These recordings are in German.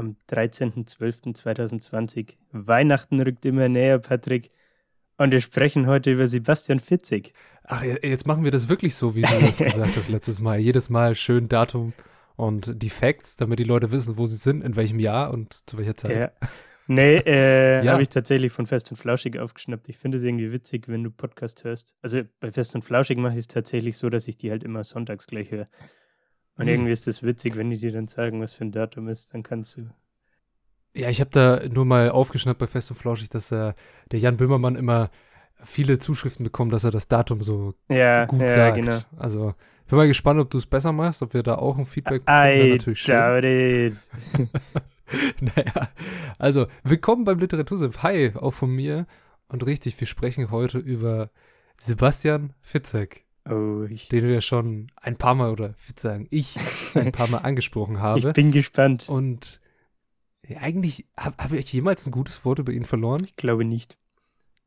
am 13.12.2020. Weihnachten rückt immer näher, Patrick. Und wir sprechen heute über Sebastian Fitzig. Ach, jetzt machen wir das wirklich so, wie du das gesagt hast letztes Mal. Jedes Mal schön Datum und die Facts, damit die Leute wissen, wo sie sind, in welchem Jahr und zu welcher Zeit. Ja. Nee, äh, ja. habe ich tatsächlich von Fest und Flauschig aufgeschnappt. Ich finde es irgendwie witzig, wenn du Podcast hörst. Also bei Fest und Flauschig mache ich es tatsächlich so, dass ich die halt immer sonntags gleich höre. Und mhm. irgendwie ist das witzig, wenn die dir dann sagen, was für ein Datum ist, dann kannst du. Ja, ich habe da nur mal aufgeschnappt bei Fest und Flauschig, dass äh, der Jan Böhmermann immer viele Zuschriften bekommt, dass er das Datum so ja, gut ja, sagt. Genau. Also, ich bin mal gespannt, ob du es besser machst, ob wir da auch ein Feedback bekommen. I natürlich doubt it. naja, also, willkommen beim Literatursiff. Hi, auch von mir. Und richtig, wir sprechen heute über Sebastian Fitzek. Oh, ich den wir schon ein paar Mal, oder ich würde sagen, ich ein paar Mal angesprochen habe. Ich bin gespannt. Und ja, eigentlich, habe hab ich jemals ein gutes Wort über ihn verloren? Ich glaube nicht.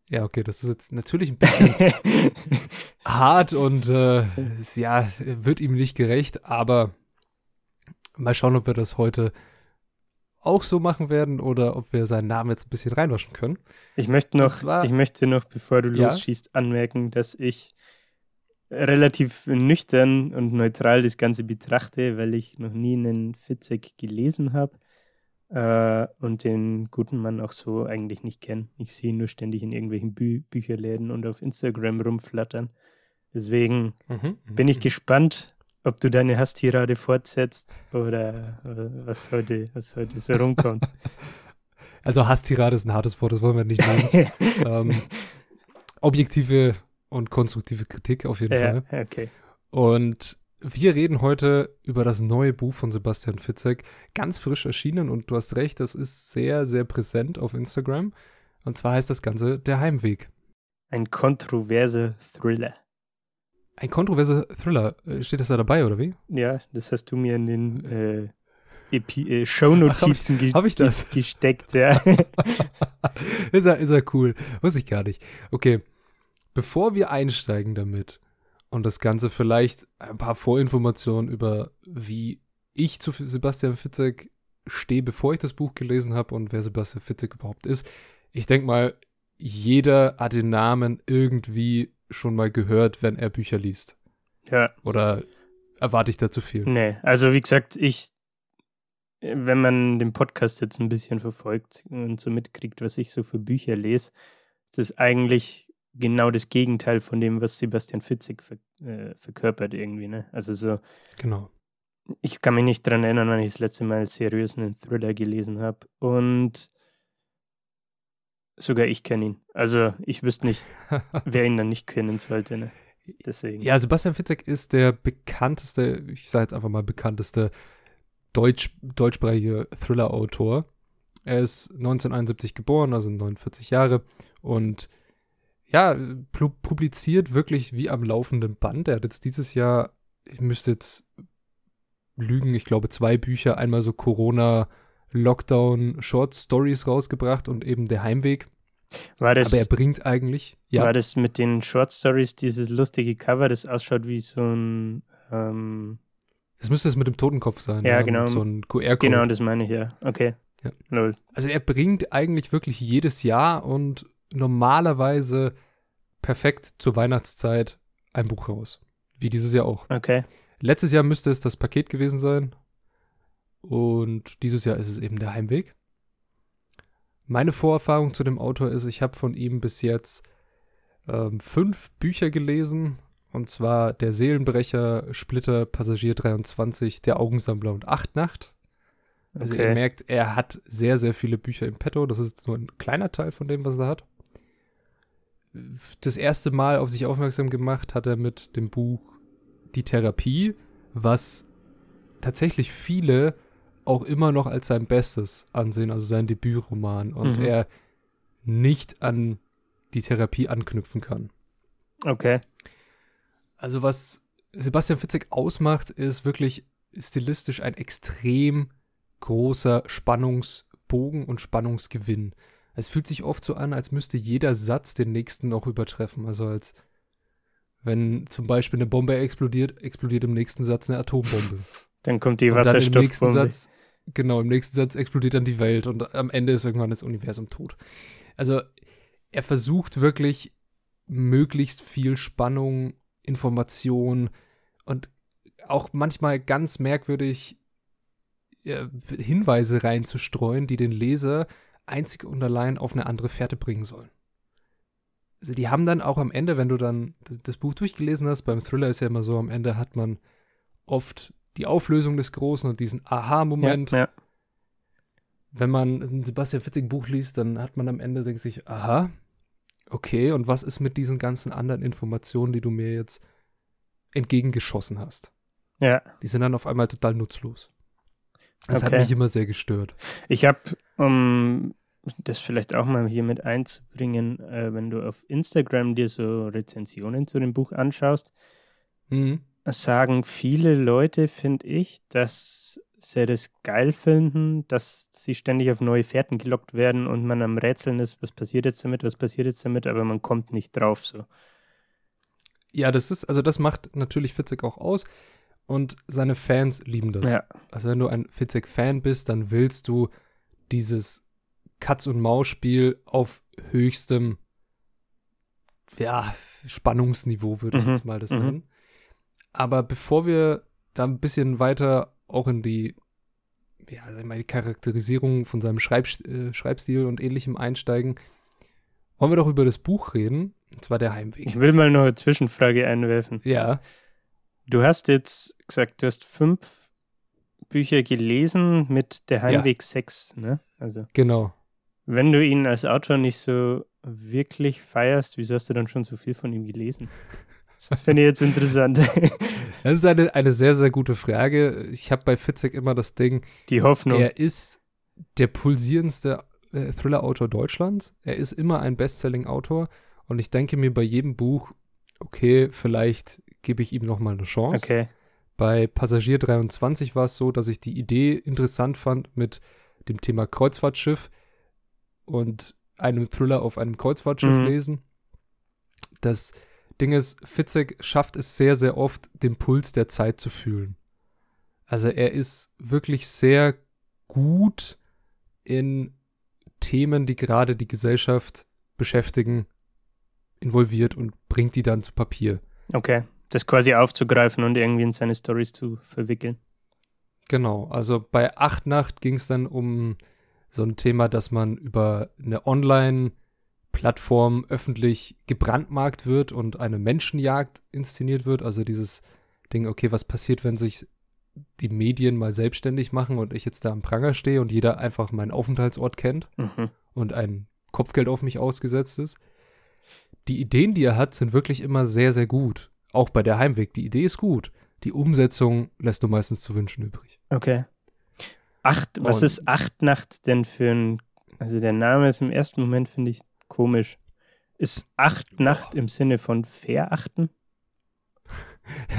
Ja, okay, das ist jetzt natürlich ein bisschen hart und äh, ja, wird ihm nicht gerecht, aber mal schauen, ob wir das heute auch so machen werden oder ob wir seinen Namen jetzt ein bisschen reinwaschen können. Ich möchte noch, zwar, ich möchte noch, bevor du ja? losschießt, anmerken, dass ich relativ nüchtern und neutral das Ganze betrachte, weil ich noch nie einen Fitzek gelesen habe äh, und den guten Mann auch so eigentlich nicht kenne. Ich sehe ihn nur ständig in irgendwelchen Bü Bücherläden und auf Instagram rumflattern. Deswegen mhm, mhm bin ich mhm. gespannt, ob du deine Hasstirade fortsetzt oder äh, was heute, was heute so rumkommt. Also Hasstirade ist ein hartes Wort, das wollen wir nicht nehmen. ähm, objektive und konstruktive Kritik auf jeden ja, Fall. Okay. Und wir reden heute über das neue Buch von Sebastian Fitzek, ganz frisch erschienen und du hast recht, das ist sehr, sehr präsent auf Instagram. Und zwar heißt das Ganze Der Heimweg. Ein kontroverser Thriller. Ein kontroverser Thriller. Äh, steht das da dabei, oder wie? Ja, das hast du mir in den äh, äh, Shownotizen ge hab ich das? gesteckt, ja. ist, er, ist er cool. Wusste ich gar nicht. Okay, bevor wir einsteigen damit und das Ganze vielleicht ein paar Vorinformationen über, wie ich zu Sebastian Fitzek stehe, bevor ich das Buch gelesen habe und wer Sebastian Fitzek überhaupt ist. Ich denke mal, jeder hat den Namen irgendwie schon mal gehört, wenn er Bücher liest. Ja. Oder erwarte ich da zu viel? Nee, also wie gesagt, ich, wenn man den Podcast jetzt ein bisschen verfolgt und so mitkriegt, was ich so für Bücher lese, ist das eigentlich genau das Gegenteil von dem, was Sebastian Fitzig ver äh, verkörpert irgendwie, ne? Also so. Genau. Ich kann mich nicht dran erinnern, wann ich das letzte Mal seriös einen Thriller gelesen habe. Und sogar ich kenne ihn. Also ich wüsste nicht, wer ihn dann nicht kennen sollte, ne? Deswegen. Ja, Sebastian Fitzek ist der bekannteste, ich sage jetzt einfach mal bekannteste Deutsch, deutschsprachige Thriller-Autor. Er ist 1971 geboren, also 49 Jahre und ja, publiziert wirklich wie am laufenden Band. Er hat jetzt dieses Jahr, ich müsste jetzt lügen, ich glaube zwei Bücher, einmal so Corona Lockdown Short Stories rausgebracht und eben der Heimweg. War das, Aber er bringt eigentlich, ja. War das mit den Short Stories dieses lustige Cover, das ausschaut wie so ein ähm das müsste es mit dem Totenkopf sein. Ja, ja genau. So ein QR-Code. Genau, das meine ich, ja. Okay. Ja. Also er bringt eigentlich wirklich jedes Jahr und normalerweise perfekt zur Weihnachtszeit ein Buch raus. Wie dieses Jahr auch. Okay. Letztes Jahr müsste es das Paket gewesen sein. Und dieses Jahr ist es eben der Heimweg. Meine Vorerfahrung zu dem Autor ist, ich habe von ihm bis jetzt ähm, fünf Bücher gelesen. Und zwar Der Seelenbrecher, Splitter, Passagier 23, Der Augensammler und Achtnacht. Also okay. ihr merkt, er hat sehr, sehr viele Bücher im Petto. Das ist nur ein kleiner Teil von dem, was er hat das erste Mal auf sich aufmerksam gemacht hat er mit dem Buch Die Therapie, was tatsächlich viele auch immer noch als sein Bestes ansehen, also sein Debütroman, und mhm. er nicht an die Therapie anknüpfen kann. Okay. Also was Sebastian Fitzek ausmacht, ist wirklich stilistisch ein extrem großer Spannungsbogen und Spannungsgewinn. Es fühlt sich oft so an, als müsste jeder Satz den nächsten noch übertreffen. Also als wenn zum Beispiel eine Bombe explodiert, explodiert im nächsten Satz eine Atombombe. Dann kommt die Wasserstoffbombe. Im nächsten Satz, genau, im nächsten Satz explodiert dann die Welt und am Ende ist irgendwann das Universum tot. Also er versucht wirklich möglichst viel Spannung, Information und auch manchmal ganz merkwürdig äh, Hinweise reinzustreuen, die den Leser einzig und allein auf eine andere Fährte bringen sollen. Also die haben dann auch am Ende, wenn du dann das Buch durchgelesen hast, beim Thriller ist ja immer so, am Ende hat man oft die Auflösung des Großen und diesen Aha-Moment. Ja, ja. Wenn man ein Sebastian Fitzig Buch liest, dann hat man am Ende denkt sich, aha, okay, und was ist mit diesen ganzen anderen Informationen, die du mir jetzt entgegengeschossen hast? Ja. Die sind dann auf einmal total nutzlos. Das okay. hat mich immer sehr gestört. Ich habe, um das vielleicht auch mal hier mit einzubringen, äh, wenn du auf Instagram dir so Rezensionen zu dem Buch anschaust, mhm. sagen viele Leute, finde ich, dass sie das geil finden, dass sie ständig auf neue Fährten gelockt werden und man am Rätseln ist, was passiert jetzt damit, was passiert jetzt damit, aber man kommt nicht drauf so. Ja, das ist, also das macht natürlich Fitzek auch aus und seine Fans lieben das. Ja. Also wenn du ein Fitzek-Fan bist, dann willst du dieses Katz-und-Maus-Spiel auf höchstem ja, Spannungsniveau, würde ich mhm. jetzt mal das mhm. nennen. Aber bevor wir da ein bisschen weiter auch in die, ja, also die Charakterisierung von seinem Schreib, äh, Schreibstil und ähnlichem einsteigen, wollen wir doch über das Buch reden, und zwar der Heimweg. Ich will mal noch eine Zwischenfrage einwerfen. Ja. Du hast jetzt gesagt, du hast fünf Bücher gelesen mit Der Heimweg ja. 6, ne? Also. Genau. Wenn du ihn als Autor nicht so wirklich feierst, wieso hast du dann schon so viel von ihm gelesen? Das finde ich jetzt interessant. Das ist eine, eine sehr, sehr gute Frage. Ich habe bei Fitzek immer das Ding. Die Hoffnung. Er ist der pulsierendste äh, Thriller-Autor Deutschlands. Er ist immer ein Bestselling-Autor. Und ich denke mir bei jedem Buch, okay, vielleicht gebe ich ihm nochmal eine Chance. Okay. Bei Passagier 23 war es so, dass ich die Idee interessant fand mit dem Thema Kreuzfahrtschiff und einem Thriller auf einem Kreuzfahrtschiff mhm. lesen. Das Ding ist, Fitzek schafft es sehr, sehr oft, den Puls der Zeit zu fühlen. Also er ist wirklich sehr gut in Themen, die gerade die Gesellschaft beschäftigen, involviert und bringt die dann zu Papier. Okay, das quasi aufzugreifen und irgendwie in seine Stories zu verwickeln. Genau, also bei Acht Nacht ging es dann um so ein Thema, dass man über eine Online-Plattform öffentlich gebrandmarkt wird und eine Menschenjagd inszeniert wird. Also dieses Ding, okay, was passiert, wenn sich die Medien mal selbstständig machen und ich jetzt da am Pranger stehe und jeder einfach meinen Aufenthaltsort kennt mhm. und ein Kopfgeld auf mich ausgesetzt ist. Die Ideen, die er hat, sind wirklich immer sehr, sehr gut. Auch bei der Heimweg. Die Idee ist gut. Die Umsetzung lässt du meistens zu wünschen übrig. Okay. Acht, was Und, ist Acht-Nacht denn für ein, also der Name ist im ersten Moment, finde ich, komisch. Ist Acht-Nacht im Sinne von verachten?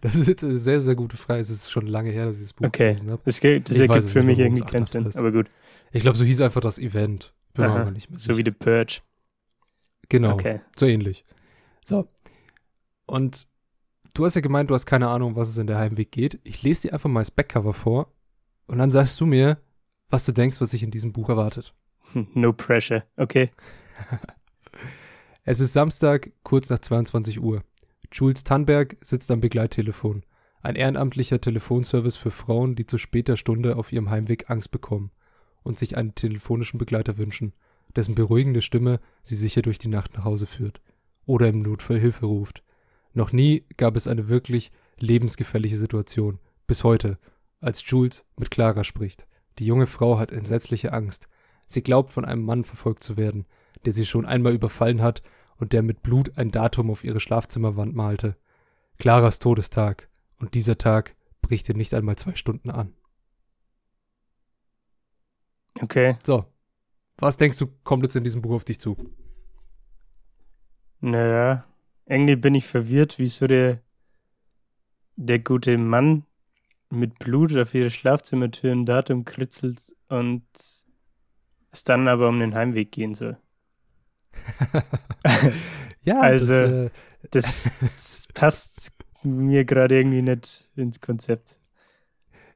das ist jetzt eine sehr, sehr gute Frage. Es ist schon lange her, dass ich das Buch okay. gelesen habe. Das, gilt, das ergibt für mich irgendwie keinen Sinn, aber gut. Ich glaube, so hieß einfach das Event. Bin Aha, nicht mehr so wie The Purge. Genau, okay. so ähnlich. So. Und du hast ja gemeint, du hast keine Ahnung, was es in der Heimweg geht. Ich lese dir einfach mal das Backcover vor und dann sagst du mir, was du denkst, was sich in diesem Buch erwartet. No pressure, okay. es ist Samstag, kurz nach 22 Uhr. Jules Tannberg sitzt am Begleittelefon. Ein ehrenamtlicher Telefonservice für Frauen, die zu später Stunde auf ihrem Heimweg Angst bekommen und sich einen telefonischen Begleiter wünschen, dessen beruhigende Stimme sie sicher durch die Nacht nach Hause führt oder im Notfall Hilfe ruft. Noch nie gab es eine wirklich lebensgefährliche Situation, bis heute, als Jules mit Clara spricht. Die junge Frau hat entsetzliche Angst. Sie glaubt, von einem Mann verfolgt zu werden, der sie schon einmal überfallen hat und der mit Blut ein Datum auf ihre Schlafzimmerwand malte. Claras Todestag. Und dieser Tag bricht ihr nicht einmal zwei Stunden an. Okay. So. Was denkst du, kommt jetzt in diesem Buch auf dich zu? Naja, irgendwie bin ich verwirrt, wieso der, der gute Mann mit Blut auf ihre Schlafzimmertür ein Datum kritzelt und es dann aber um den Heimweg gehen soll. ja, also das, äh, das, das passt mir gerade irgendwie nicht ins Konzept.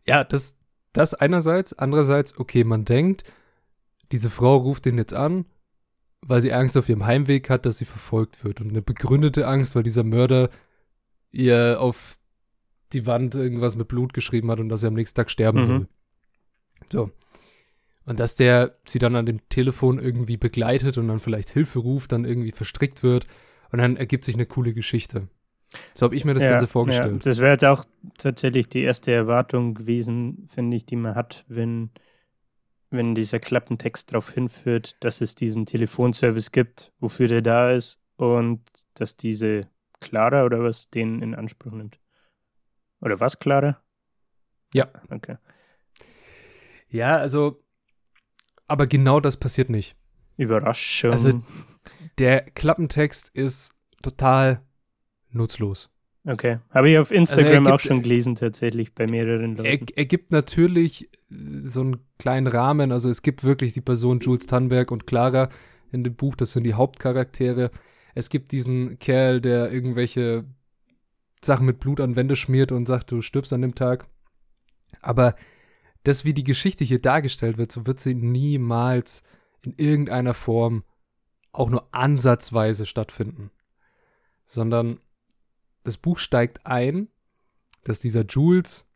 Ja, das, das einerseits. Andererseits, okay, man denkt, diese Frau ruft ihn jetzt an, weil sie Angst auf ihrem Heimweg hat, dass sie verfolgt wird. Und eine begründete Angst, weil dieser Mörder ihr auf die Wand irgendwas mit Blut geschrieben hat und dass er am nächsten Tag sterben mhm. soll. So. Und dass der sie dann an dem Telefon irgendwie begleitet und dann vielleicht Hilfe ruft, dann irgendwie verstrickt wird und dann ergibt sich eine coole Geschichte. So habe ich mir das ja, Ganze vorgestellt. Ja, das wäre jetzt auch tatsächlich die erste Erwartung gewesen, finde ich, die man hat, wenn, wenn dieser Klappentext darauf hinführt, dass es diesen Telefonservice gibt, wofür der da ist und dass diese Clara oder was den in Anspruch nimmt. Oder was, Clara? Ja. Okay. Ja, also, aber genau das passiert nicht. Überraschung. Also, der Klappentext ist total nutzlos. Okay. Habe ich auf Instagram also auch schon gelesen, tatsächlich bei mehreren Leuten. Er, er, gibt natürlich äh, so einen kleinen Rahmen. Also, es gibt wirklich die Person Jules Tannberg und Clara in dem Buch. Das sind die Hauptcharaktere. Es gibt diesen Kerl, der irgendwelche Sachen mit Blut an Wände schmiert und sagt, du stirbst an dem Tag. Aber das, wie die Geschichte hier dargestellt wird, so wird sie niemals in irgendeiner Form auch nur ansatzweise stattfinden. Sondern das Buch steigt ein, dass dieser Jules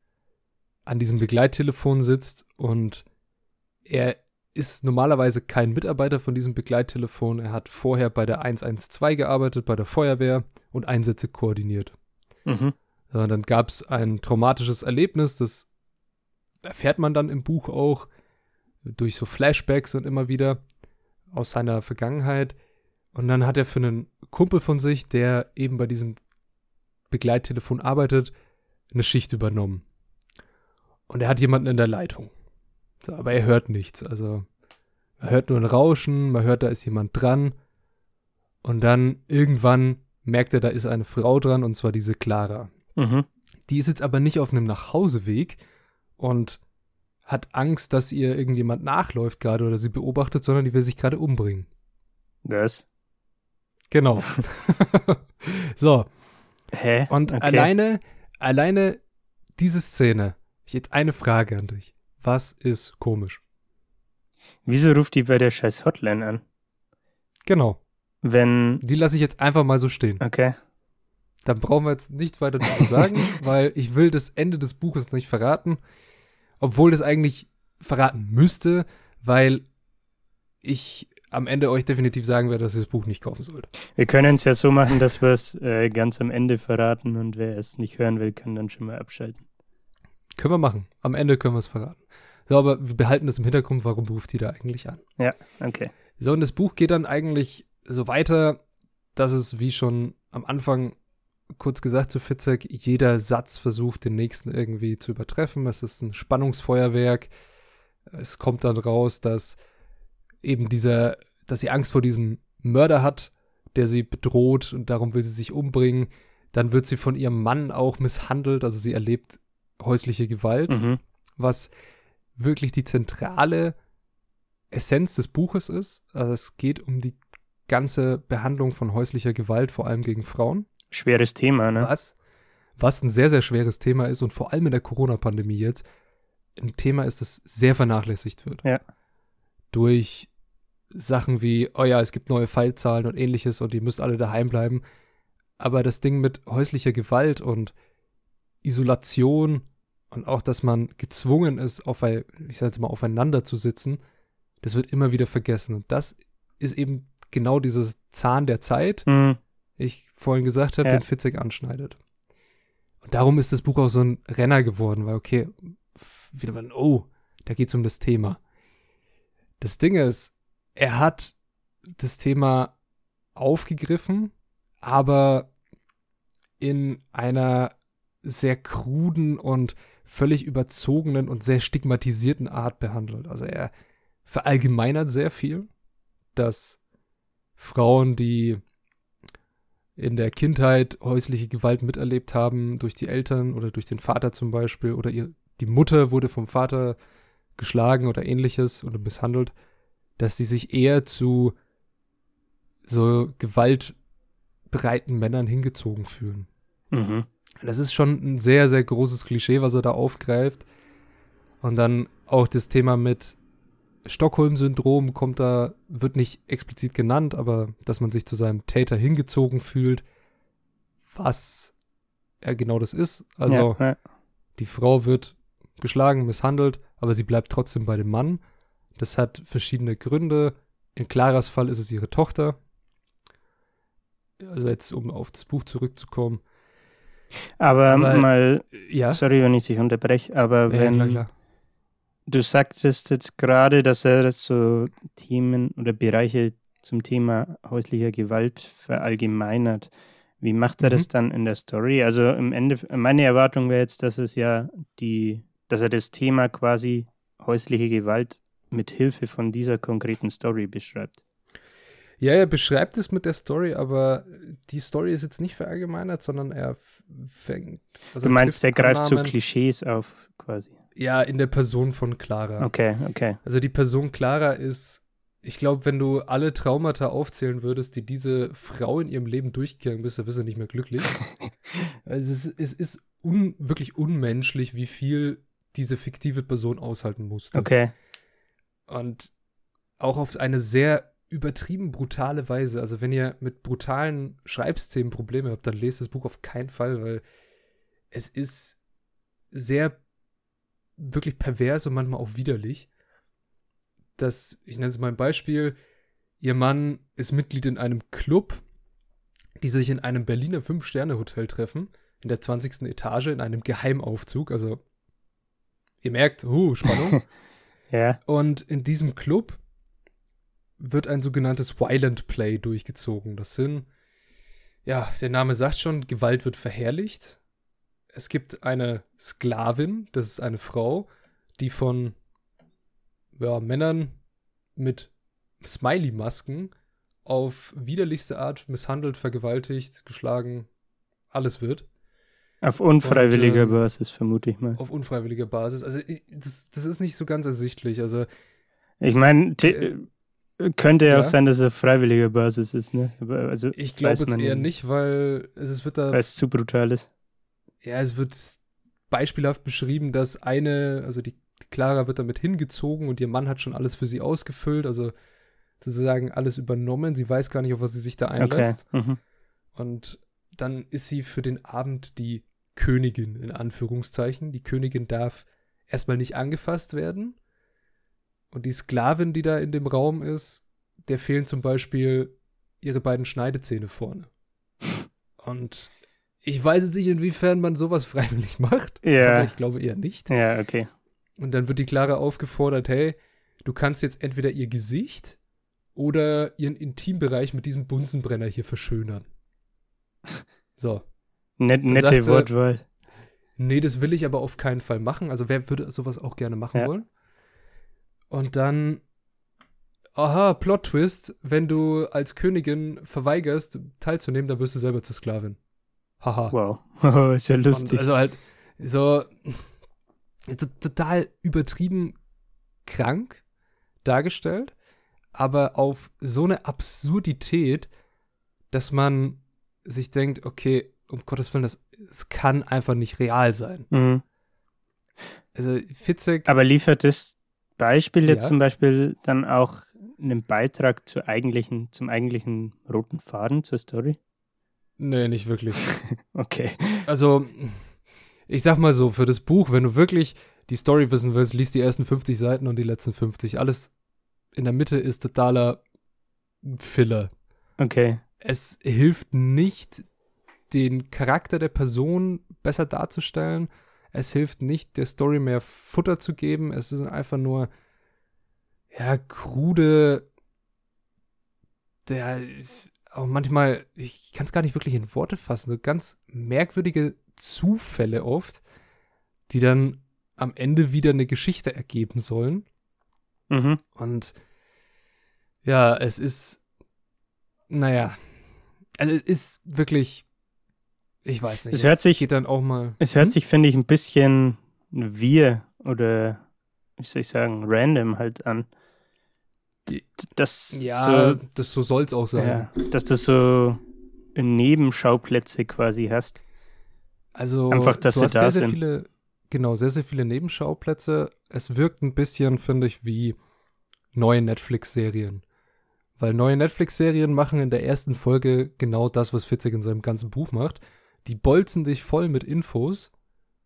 an diesem Begleittelefon sitzt und er ist normalerweise kein Mitarbeiter von diesem Begleittelefon. Er hat vorher bei der 112 gearbeitet, bei der Feuerwehr und Einsätze koordiniert. Mhm. Dann gab es ein traumatisches Erlebnis, das erfährt man dann im Buch auch durch so Flashbacks und immer wieder aus seiner Vergangenheit. Und dann hat er für einen Kumpel von sich, der eben bei diesem Begleittelefon arbeitet, eine Schicht übernommen. Und er hat jemanden in der Leitung. So, aber er hört nichts. Also er hört nur ein Rauschen, man hört, da ist jemand dran. Und dann irgendwann merkt er, da ist eine Frau dran, und zwar diese Clara. Mhm. Die ist jetzt aber nicht auf einem Nachhauseweg und hat Angst, dass ihr irgendjemand nachläuft gerade oder sie beobachtet, sondern die will sich gerade umbringen. Was? Genau. so. Hä? Und okay. alleine, alleine diese Szene, ich jetzt eine Frage an dich. Was ist komisch? Wieso ruft die bei der scheiß Hotline an? Genau. Wenn. Die lasse ich jetzt einfach mal so stehen. Okay. Dann brauchen wir jetzt nicht weiter dazu sagen, weil ich will das Ende des Buches nicht verraten. Obwohl das eigentlich verraten müsste, weil ich am Ende euch definitiv sagen werde, dass ihr das Buch nicht kaufen sollt. Wir können es ja so machen, dass wir es äh, ganz am Ende verraten und wer es nicht hören will, kann dann schon mal abschalten. Können wir machen. Am Ende können wir es verraten. So, aber wir behalten das im Hintergrund, warum ruft die da eigentlich an? Ja, okay. So, und das Buch geht dann eigentlich so weiter, dass es, wie schon am Anfang kurz gesagt zu Fitzek, jeder Satz versucht, den nächsten irgendwie zu übertreffen. Es ist ein Spannungsfeuerwerk. Es kommt dann raus, dass eben dieser, dass sie Angst vor diesem Mörder hat, der sie bedroht und darum will sie sich umbringen. Dann wird sie von ihrem Mann auch misshandelt, also sie erlebt häusliche Gewalt, mhm. was wirklich die zentrale Essenz des Buches ist. Also es geht um die ganze Behandlung von häuslicher Gewalt, vor allem gegen Frauen. Schweres Thema, ne? Was, was ein sehr, sehr schweres Thema ist und vor allem in der Corona-Pandemie jetzt ein Thema ist, das sehr vernachlässigt wird. Ja. Durch Sachen wie, oh ja, es gibt neue Fallzahlen und ähnliches und ihr müsst alle daheim bleiben. Aber das Ding mit häuslicher Gewalt und Isolation und auch, dass man gezwungen ist, auf, ich sag jetzt mal, aufeinander zu sitzen, das wird immer wieder vergessen. Und das ist eben genau dieses Zahn der Zeit, mhm. ich vorhin gesagt habe, ja. den Fitzek anschneidet. Und darum ist das Buch auch so ein Renner geworden, weil, okay, wieder mal, oh, da geht es um das Thema. Das Ding ist, er hat das Thema aufgegriffen, aber in einer sehr kruden und völlig überzogenen und sehr stigmatisierten Art behandelt. Also er verallgemeinert sehr viel, dass Frauen, die in der Kindheit häusliche Gewalt miterlebt haben, durch die Eltern oder durch den Vater zum Beispiel, oder ihr, die Mutter wurde vom Vater geschlagen oder ähnliches oder misshandelt, dass sie sich eher zu so gewaltbereiten Männern hingezogen fühlen. Mhm. Das ist schon ein sehr, sehr großes Klischee, was er da aufgreift. Und dann auch das Thema mit Stockholm-Syndrom kommt da, wird nicht explizit genannt, aber dass man sich zu seinem Täter hingezogen fühlt, was er genau das ist. Also ja, ja. die Frau wird geschlagen, misshandelt, aber sie bleibt trotzdem bei dem Mann. Das hat verschiedene Gründe. In Claras Fall ist es ihre Tochter. Also jetzt, um auf das Buch zurückzukommen. Aber, aber mal, ja? sorry, wenn ich dich unterbreche, aber wenn, klar, klar. Du sagtest jetzt gerade, dass er so Themen oder Bereiche zum Thema häuslicher Gewalt verallgemeinert. Wie macht er mhm. das dann in der Story? Also im Ende, meine Erwartung wäre jetzt, dass es ja die, dass er das Thema quasi häusliche Gewalt mit Hilfe von dieser konkreten Story beschreibt. Ja, er beschreibt es mit der Story, aber die Story ist jetzt nicht verallgemeinert, sondern er fängt. Also du meinst, er greift so Klischees auf, quasi. Ja, in der Person von Clara. Okay, okay. Also die Person Clara ist, ich glaube, wenn du alle Traumata aufzählen würdest, die diese Frau in ihrem Leben durchgegangen bist, dann wirst du nicht mehr glücklich. also es, es ist un, wirklich unmenschlich, wie viel diese fiktive Person aushalten musste. Okay. Und auch auf eine sehr übertrieben brutale Weise. Also wenn ihr mit brutalen Schreibszenen Probleme habt, dann lest das Buch auf keinen Fall, weil es ist sehr wirklich pervers und manchmal auch widerlich. Das, ich nenne es mal ein Beispiel, ihr Mann ist Mitglied in einem Club, die sich in einem Berliner Fünf-Sterne-Hotel treffen, in der 20. Etage, in einem Geheimaufzug. Also, ihr merkt, uh, Spannung. ja. Und in diesem Club wird ein sogenanntes Violent Play durchgezogen. Das sind, ja, der Name sagt schon, Gewalt wird verherrlicht es gibt eine Sklavin, das ist eine Frau, die von ja, Männern mit Smiley-Masken auf widerlichste Art misshandelt, vergewaltigt, geschlagen, alles wird. Auf unfreiwilliger Und, ähm, Basis, vermute ich mal. Auf unfreiwilliger Basis. Also, das, das ist nicht so ganz ersichtlich. Also, ich meine, äh, könnte ja auch sein, dass es auf freiwilliger Basis ist, ne? Also, ich glaube jetzt eher nicht, weil es wird da. Weil es zu brutal ist ja, es wird beispielhaft beschrieben, dass eine, also die, Clara wird damit hingezogen und ihr Mann hat schon alles für sie ausgefüllt, also sozusagen alles übernommen. Sie weiß gar nicht, auf was sie sich da einlässt. Okay. Mhm. Und dann ist sie für den Abend die Königin, in Anführungszeichen. Die Königin darf erstmal nicht angefasst werden. Und die Sklavin, die da in dem Raum ist, der fehlen zum Beispiel ihre beiden Schneidezähne vorne. Und ich weiß jetzt nicht, inwiefern man sowas freiwillig macht. Ja. Aber ich glaube eher nicht. Ja, okay. Und dann wird die Clara aufgefordert, hey, du kannst jetzt entweder ihr Gesicht oder ihren Intimbereich mit diesem Bunsenbrenner hier verschönern. So. Net, nette Wortwahl. Nee, das will ich aber auf keinen Fall machen. Also wer würde sowas auch gerne machen ja. wollen? Und dann, aha, Plot-Twist, wenn du als Königin verweigerst, teilzunehmen, dann wirst du selber zur Sklavin. Haha. Wow. ist ja lustig. Und also halt so total übertrieben krank dargestellt, aber auf so eine Absurdität, dass man sich denkt, okay, um Gottes Willen, das, das kann einfach nicht real sein. Mhm. Also Fitzek. Aber liefert das Beispiel jetzt ja. zum Beispiel dann auch einen Beitrag zur eigentlichen, zum eigentlichen roten Faden zur Story? Nee, nicht wirklich. okay. Also, ich sag mal so, für das Buch, wenn du wirklich die Story wissen willst, liest die ersten 50 Seiten und die letzten 50. Alles in der Mitte ist totaler Filler. Okay. Es hilft nicht, den Charakter der Person besser darzustellen. Es hilft nicht, der Story mehr Futter zu geben. Es ist einfach nur, ja, krude, der auch manchmal, ich kann es gar nicht wirklich in Worte fassen, so ganz merkwürdige Zufälle oft, die dann am Ende wieder eine Geschichte ergeben sollen. Mhm. Und ja, es ist, naja, also es ist wirklich, ich weiß nicht. Es, es hört sich, geht dann auch mal. Es hört hm? sich, finde ich, ein bisschen wir oder, wie soll ich sagen, random halt an. Das ja, so, das so soll es auch sein. Ja, dass du so Nebenschauplätze quasi hast. Also einfach, dass sie da sehr, sind. Sehr viele, genau, sehr, sehr viele Nebenschauplätze. Es wirkt ein bisschen, finde ich, wie neue Netflix-Serien. Weil neue Netflix-Serien machen in der ersten Folge genau das, was Fitzek in seinem ganzen Buch macht. Die bolzen dich voll mit Infos,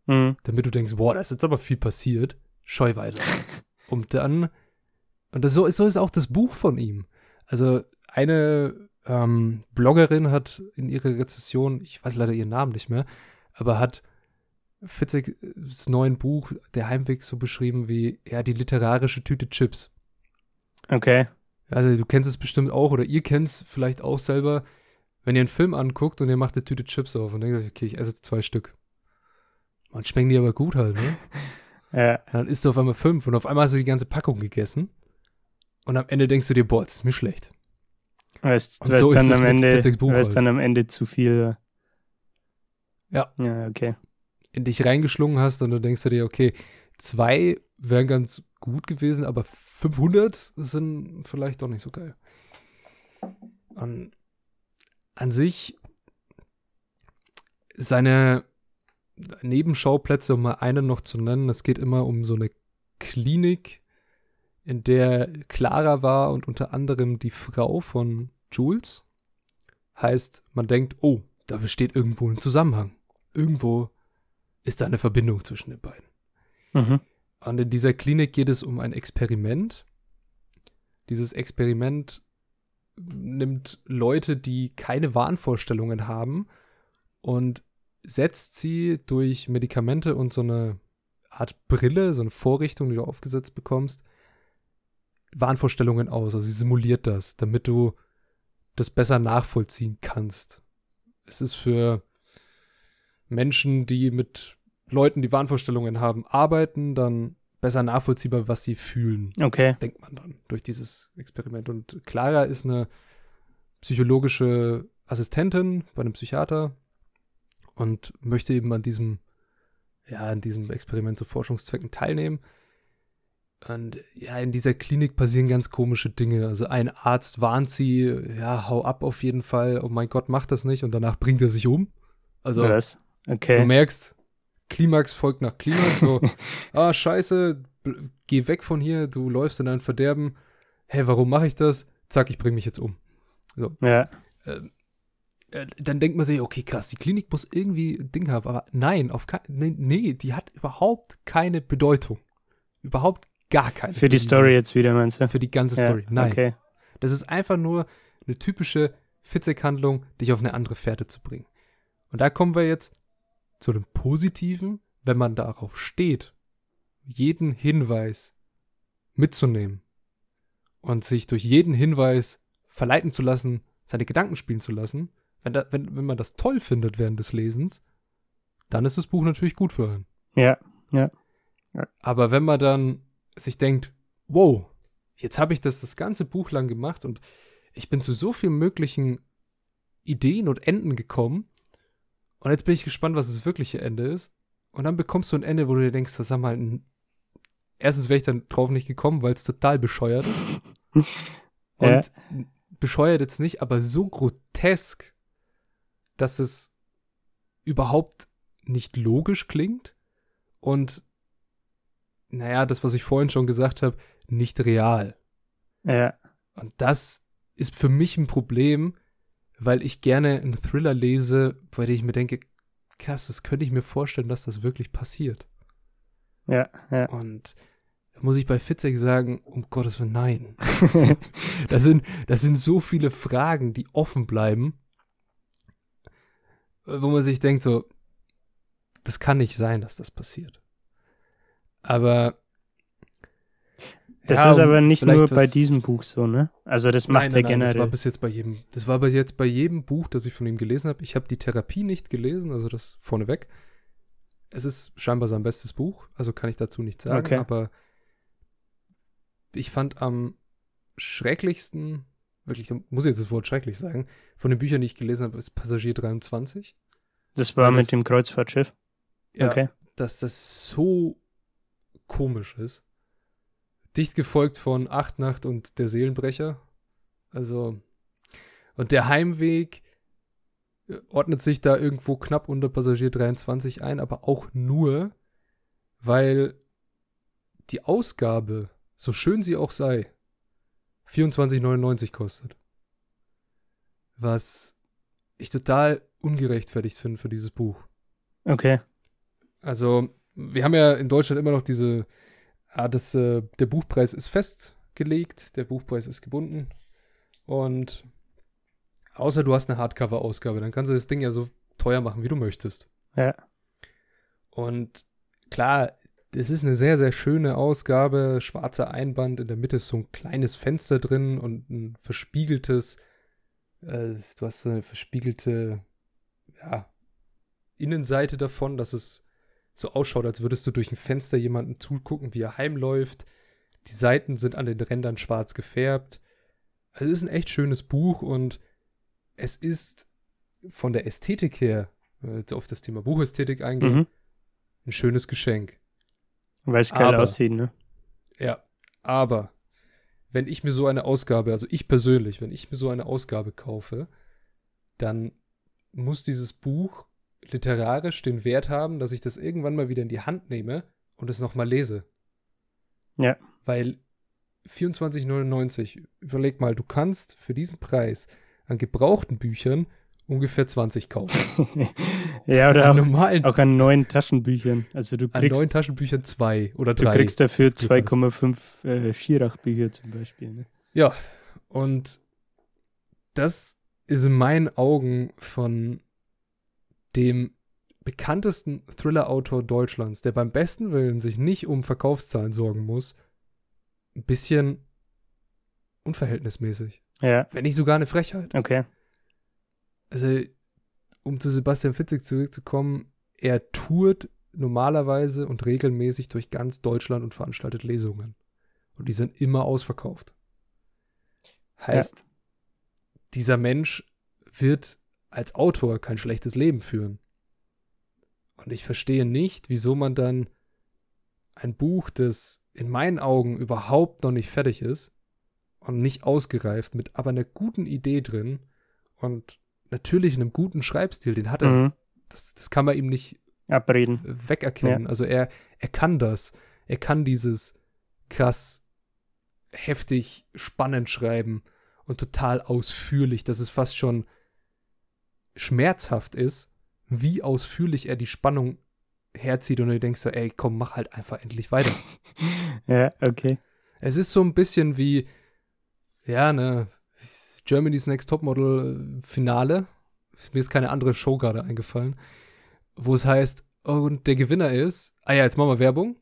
mhm. damit du denkst, boah, da ist jetzt aber viel passiert. Scheu weiter. und dann, und das, so, so ist auch das Buch von ihm. Also eine ähm, Bloggerin hat in ihrer Rezession, ich weiß leider ihren Namen nicht mehr, aber hat Fitzeks neuen Buch Der Heimweg so beschrieben wie, ja, die literarische Tüte Chips. Okay. Also du kennst es bestimmt auch oder ihr kennt es vielleicht auch selber, wenn ihr einen Film anguckt und ihr macht eine Tüte Chips auf und denkt euch, okay, ich esse jetzt zwei Stück. Man schmecken die aber gut halt, ne? ja. Dann isst du auf einmal fünf und auf einmal hast du die ganze Packung gegessen und am Ende denkst du dir, boah, das ist mir schlecht. Weißt, und so dann, am Ende, halt. dann am Ende zu viel. Ja. Ja, okay. In dich reingeschlungen hast und dann denkst du dir, okay, zwei wären ganz gut gewesen, aber 500 sind vielleicht doch nicht so geil. An, an sich seine Nebenschauplätze, um mal einen noch zu nennen, es geht immer um so eine Klinik, in der Clara war und unter anderem die Frau von Jules. Heißt, man denkt, oh, da besteht irgendwo ein Zusammenhang. Irgendwo ist da eine Verbindung zwischen den beiden. Mhm. Und in dieser Klinik geht es um ein Experiment. Dieses Experiment nimmt Leute, die keine Wahnvorstellungen haben und setzt sie durch Medikamente und so eine Art Brille, so eine Vorrichtung, die du aufgesetzt bekommst, Wahnvorstellungen aus. Also sie simuliert das, damit du das besser nachvollziehen kannst. Es ist für Menschen, die mit Leuten, die Wahnvorstellungen haben, arbeiten, dann besser nachvollziehbar, was sie fühlen. Okay. Denkt man dann durch dieses Experiment. Und Clara ist eine psychologische Assistentin bei einem Psychiater und möchte eben an diesem, ja, an diesem Experiment zu Forschungszwecken teilnehmen. Und ja, in dieser Klinik passieren ganz komische Dinge. Also ein Arzt warnt sie, ja, hau ab auf jeden Fall. Oh mein Gott, mach das nicht. Und danach bringt er sich um. Also Was? Okay. du merkst, Klimax folgt nach Klimax. So, ah, scheiße, geh weg von hier, du läufst in ein Verderben. Hä, hey, warum mache ich das? Zack, ich bringe mich jetzt um. So. Ja. Ähm, äh, dann denkt man sich, okay, krass, die Klinik muss irgendwie ein Ding haben. Aber nein, auf nee, nee, die hat überhaupt keine Bedeutung. Überhaupt gar keine. Für die Story jetzt wieder, meinst du? Für die ganze ja, Story. Nein. Okay. Das ist einfach nur eine typische Fitzek-Handlung, dich auf eine andere Fährte zu bringen. Und da kommen wir jetzt zu dem Positiven, wenn man darauf steht, jeden Hinweis mitzunehmen und sich durch jeden Hinweis verleiten zu lassen, seine Gedanken spielen zu lassen, wenn, da, wenn, wenn man das toll findet während des Lesens, dann ist das Buch natürlich gut für einen. Ja, ja. ja. Aber wenn man dann sich denkt, wow, jetzt habe ich das das ganze Buch lang gemacht und ich bin zu so vielen möglichen Ideen und Enden gekommen und jetzt bin ich gespannt, was das wirkliche Ende ist. Und dann bekommst du ein Ende, wo du dir denkst, sag mal, erstens wäre ich dann drauf nicht gekommen, weil es total bescheuert ist. und ja. bescheuert jetzt nicht, aber so grotesk, dass es überhaupt nicht logisch klingt und naja, das, was ich vorhin schon gesagt habe, nicht real. Ja. Und das ist für mich ein Problem, weil ich gerne einen Thriller lese, bei dem ich mir denke, krass, das könnte ich mir vorstellen, dass das wirklich passiert. Ja, ja. Und da muss ich bei Fitzek sagen, um Gottes Willen, nein. das, sind, das sind so viele Fragen, die offen bleiben, wo man sich denkt, so, das kann nicht sein, dass das passiert. Aber das ja, ist aber nicht nur bei diesem Buch so, ne? Also das macht nein, nein, er generell. das war bis jetzt bei jedem, das war bis jetzt bei jedem Buch, das ich von ihm gelesen habe. Ich habe die Therapie nicht gelesen, also das vorneweg. Es ist scheinbar sein bestes Buch, also kann ich dazu nichts sagen, okay. aber ich fand am schrecklichsten, wirklich, muss ich jetzt das Wort schrecklich sagen, von den Büchern, die ich gelesen habe, ist Passagier 23. Das war Weil mit das, dem Kreuzfahrtschiff? Ja, okay. dass das so komisch ist. Dicht gefolgt von Acht Nacht und der Seelenbrecher. Also, und der Heimweg äh, ordnet sich da irgendwo knapp unter Passagier 23 ein, aber auch nur, weil die Ausgabe, so schön sie auch sei, 24,99 kostet. Was ich total ungerechtfertigt finde für dieses Buch. Okay. Also, wir haben ja in Deutschland immer noch diese, ah, das, äh, der Buchpreis ist festgelegt, der Buchpreis ist gebunden. Und außer du hast eine Hardcover-Ausgabe, dann kannst du das Ding ja so teuer machen, wie du möchtest. Ja. Und klar, es ist eine sehr, sehr schöne Ausgabe. Schwarzer Einband, in der Mitte ist so ein kleines Fenster drin und ein verspiegeltes, äh, du hast so eine verspiegelte, ja, Innenseite davon, dass es so ausschaut, als würdest du durch ein Fenster jemanden zugucken, wie er heimläuft. Die Seiten sind an den Rändern schwarz gefärbt. Also es ist ein echt schönes Buch und es ist von der Ästhetik her, wenn wir jetzt auf das Thema Buchästhetik eingehen, mhm. ein schönes Geschenk. Weil es geil aber, aussieht, ne? Ja, aber wenn ich mir so eine Ausgabe, also ich persönlich, wenn ich mir so eine Ausgabe kaufe, dann muss dieses Buch literarisch den Wert haben, dass ich das irgendwann mal wieder in die Hand nehme und es nochmal lese. Ja. Weil 24,99, überleg mal, du kannst für diesen Preis an gebrauchten Büchern ungefähr 20 kaufen. ja, oder an auch, normalen, auch an neuen Taschenbüchern. Also du kriegst, an neuen Taschenbüchern zwei oder drei. Du kriegst dafür 2,5 äh, Schirach-Bücher zum Beispiel. Ne? Ja, und das ist in meinen Augen von dem bekanntesten Thriller-Autor Deutschlands, der beim besten Willen sich nicht um Verkaufszahlen sorgen muss, ein bisschen unverhältnismäßig. Ja. Wenn nicht sogar eine Frechheit. Okay. Also, um zu Sebastian Fitzek zurückzukommen, er tourt normalerweise und regelmäßig durch ganz Deutschland und veranstaltet Lesungen. Und die sind immer ausverkauft. Heißt, ja. dieser Mensch wird als Autor kein schlechtes Leben führen. Und ich verstehe nicht, wieso man dann ein Buch, das in meinen Augen überhaupt noch nicht fertig ist und nicht ausgereift, mit aber einer guten Idee drin und natürlich einem guten Schreibstil, den hat er. Mhm. Das, das kann man ihm nicht abreden. Wegerkennen. Ja. Also er, er kann das. Er kann dieses krass heftig spannend schreiben und total ausführlich, dass es fast schon schmerzhaft ist, wie ausführlich er die Spannung herzieht und du denkst so, ey, komm, mach halt einfach endlich weiter. ja, okay. Es ist so ein bisschen wie, ja, ne, Germany's Next Topmodel äh, Finale. Mir ist keine andere Show gerade eingefallen, wo es heißt, und der Gewinner ist, ah ja, jetzt machen wir Werbung.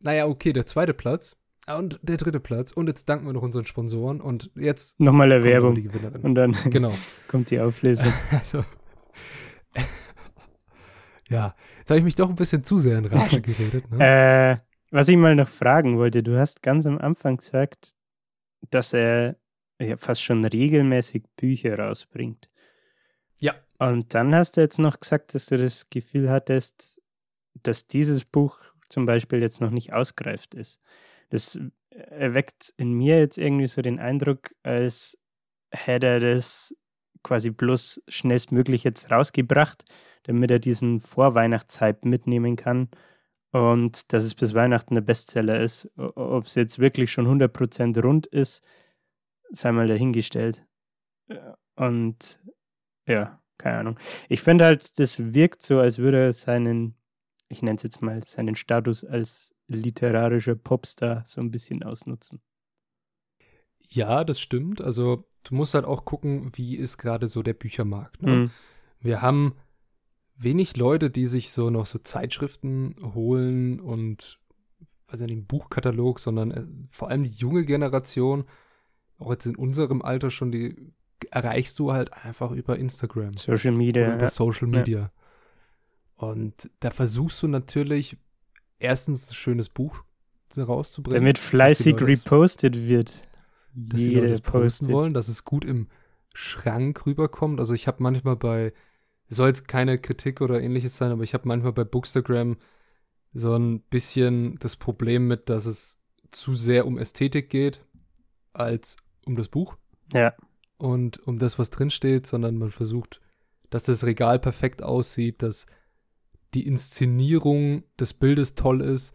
Naja, okay, der zweite Platz. Ah, und der dritte Platz. Und jetzt danken wir noch unseren Sponsoren. Und jetzt. Nochmal der Werbung. Und dann genau. kommt die Auflösung. also, ja, jetzt habe ich mich doch ein bisschen zu sehr in Rage geredet. Ne? äh, was ich mal noch fragen wollte, du hast ganz am Anfang gesagt, dass er ja, fast schon regelmäßig Bücher rausbringt. Ja. Und dann hast du jetzt noch gesagt, dass du das Gefühl hattest, dass dieses Buch zum Beispiel jetzt noch nicht ausgereift ist. Das erweckt in mir jetzt irgendwie so den Eindruck, als hätte er das quasi bloß schnellstmöglich jetzt rausgebracht, damit er diesen Vorweihnachtshype mitnehmen kann und dass es bis Weihnachten der Bestseller ist. Ob es jetzt wirklich schon 100% rund ist, sei mal dahingestellt. Und ja, keine Ahnung. Ich finde halt, das wirkt so, als würde er seinen, ich nenne es jetzt mal, seinen Status als literarischer Popstar so ein bisschen ausnutzen. Ja, das stimmt. Also du musst halt auch gucken, wie ist gerade so der Büchermarkt. Ne? Mhm. Wir haben wenig Leute, die sich so noch so Zeitschriften holen und also den Buchkatalog, sondern äh, vor allem die junge Generation, auch jetzt in unserem Alter schon, die erreichst du halt einfach über Instagram. Social Media. Oder über ja. Social Media. Ja. Und da versuchst du natürlich erstens ein schönes Buch rauszubringen. Damit fleißig repostet wird. Dass die Leute das posten wollen, dass es gut im Schrank rüberkommt. Also ich habe manchmal bei, soll jetzt keine Kritik oder ähnliches sein, aber ich habe manchmal bei Bookstagram so ein bisschen das Problem mit, dass es zu sehr um Ästhetik geht, als um das Buch. Ja. Und um das, was drinsteht, sondern man versucht, dass das Regal perfekt aussieht, dass die Inszenierung des Bildes toll ist,